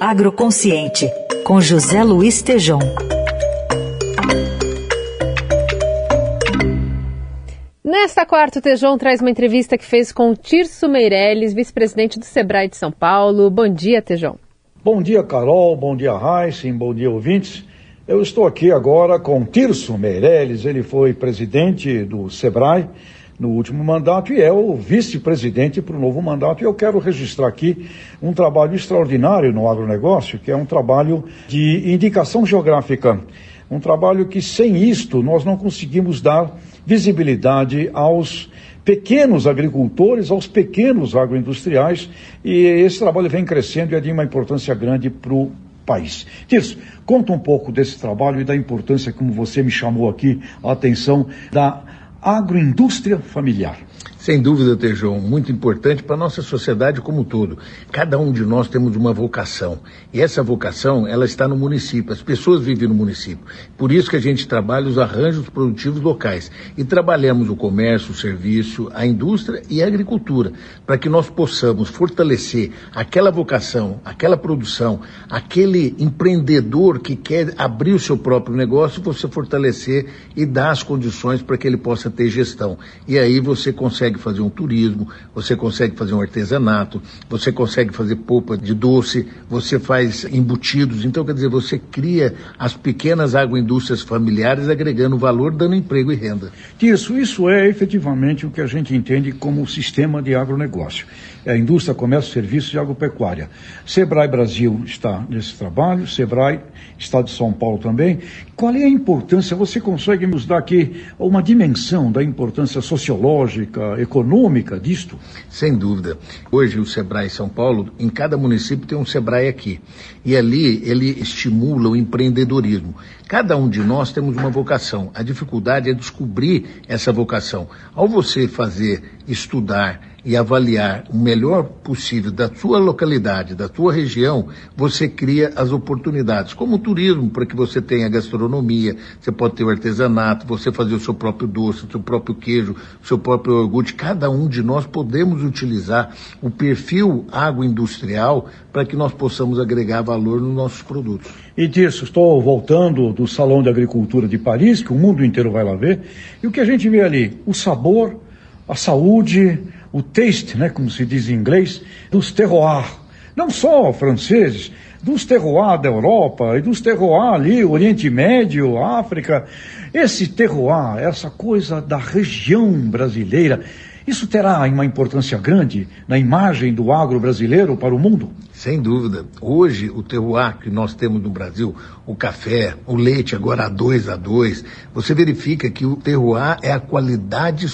Agroconsciente, com José Luiz Tejom. Nesta quarta, o Tejon traz uma entrevista que fez com o Tirso Meirelles, vice-presidente do Sebrae de São Paulo. Bom dia, Tejon. Bom dia, Carol. Bom dia, Heisen. Bom dia, ouvintes. Eu estou aqui agora com Tirso Meirelles. Ele foi presidente do Sebrae no último mandato e é o vice-presidente para o novo mandato. E eu quero registrar aqui um trabalho extraordinário no agronegócio, que é um trabalho de indicação geográfica. Um trabalho que, sem isto, nós não conseguimos dar visibilidade aos pequenos agricultores, aos pequenos agroindustriais, e esse trabalho vem crescendo e é de uma importância grande para o país. Tirso, conta um pouco desse trabalho e da importância, como você me chamou aqui, a atenção da agroindústria familiar. Sem dúvida, Tejão, muito importante para a nossa sociedade como um todo. Cada um de nós temos uma vocação. E essa vocação, ela está no município. As pessoas vivem no município. Por isso que a gente trabalha os arranjos produtivos locais. E trabalhamos o comércio, o serviço, a indústria e a agricultura, para que nós possamos fortalecer aquela vocação, aquela produção, aquele empreendedor que quer abrir o seu próprio negócio, você fortalecer e dar as condições para que ele possa ter gestão. E aí você consegue consegue fazer um turismo, você consegue fazer um artesanato, você consegue fazer polpa de doce, você faz embutidos. Então, quer dizer, você cria as pequenas agroindústrias familiares agregando valor, dando emprego e renda. Isso, isso é efetivamente o que a gente entende como o sistema de agronegócio. É a indústria, comércio, serviços e agropecuária. Sebrae Brasil está nesse trabalho, Sebrae Estado de São Paulo também. Qual é a importância? Você consegue nos dar aqui uma dimensão da importância sociológica, econômica disto? Sem dúvida. Hoje o Sebrae São Paulo, em cada município tem um Sebrae aqui. E ali ele estimula o empreendedorismo. Cada um de nós temos uma vocação. A dificuldade é descobrir essa vocação. Ao você fazer, estudar e avaliar o melhor possível da sua localidade, da sua região, você cria as oportunidades. Como o turismo, para que você tenha gastronomia, você pode ter o artesanato, você fazer o seu próprio doce, o seu próprio queijo, o seu próprio iogurte. Cada um de nós podemos utilizar o perfil agroindustrial para que nós possamos agregar valor nos nossos produtos. E disso, estou voltando do Salão de Agricultura de Paris, que o mundo inteiro vai lá ver, e o que a gente vê ali? O sabor, a saúde, o taste, né, como se diz em inglês, dos terroirs. Não só franceses, dos terroirs da Europa e dos terroirs ali, Oriente Médio, África. Esse terroir, essa coisa da região brasileira, isso terá uma importância grande na imagem do agro brasileiro para o mundo? Sem dúvida. Hoje, o terroir que nós temos no Brasil, o café, o leite, agora a 2 a 2, você verifica que o terroir é a qualidade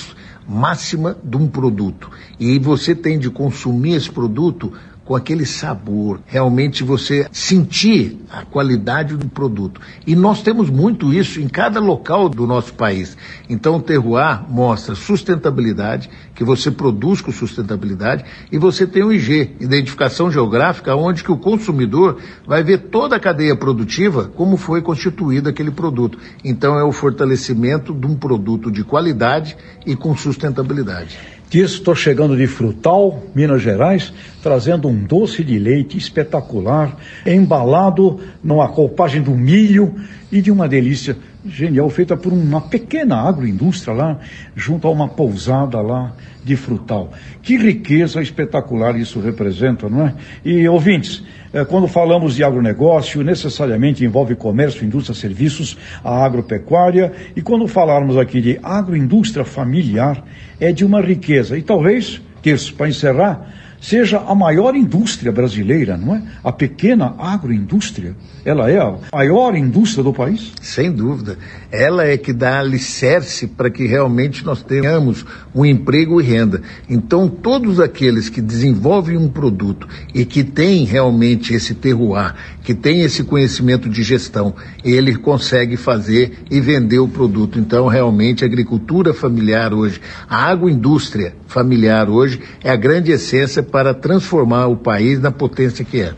máxima de um produto. E você tem de consumir esse produto com aquele sabor, realmente você sentir a qualidade do produto. E nós temos muito isso em cada local do nosso país. Então o terroir mostra sustentabilidade, que você produz com sustentabilidade, e você tem o IG, identificação geográfica, onde que o consumidor vai ver toda a cadeia produtiva como foi constituído aquele produto. Então é o fortalecimento de um produto de qualidade e com sustentabilidade disso, estou chegando de Frutal, Minas Gerais, trazendo um doce de leite espetacular, embalado numa roupagem do milho e de uma delícia genial, feita por uma pequena agroindústria lá, junto a uma pousada lá de Frutal. Que riqueza espetacular isso representa, não é? E ouvintes, é, quando falamos de agronegócio, necessariamente envolve comércio, indústria, serviços, a agropecuária, e quando falarmos aqui de agroindústria familiar, é de uma riqueza. E talvez, terço, para encerrar, seja a maior indústria brasileira, não é? A pequena agroindústria. Ela é a maior indústria do país? Sem dúvida. Ela é que dá alicerce para que realmente nós tenhamos um emprego e renda. Então, todos aqueles que desenvolvem um produto e que têm realmente esse terroir, que tem esse conhecimento de gestão, ele consegue fazer e vender o produto. Então, realmente, a agricultura familiar hoje, a agroindústria familiar hoje é a grande essência para transformar o país na potência que é.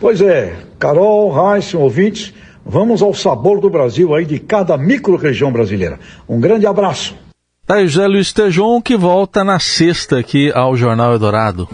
Pois é, Carol, Raíssa, ouvintes, vamos ao sabor do Brasil aí de cada micro-região brasileira. Um grande abraço. Tá aí José Luiz Tejon que volta na sexta aqui ao Jornal Eldorado.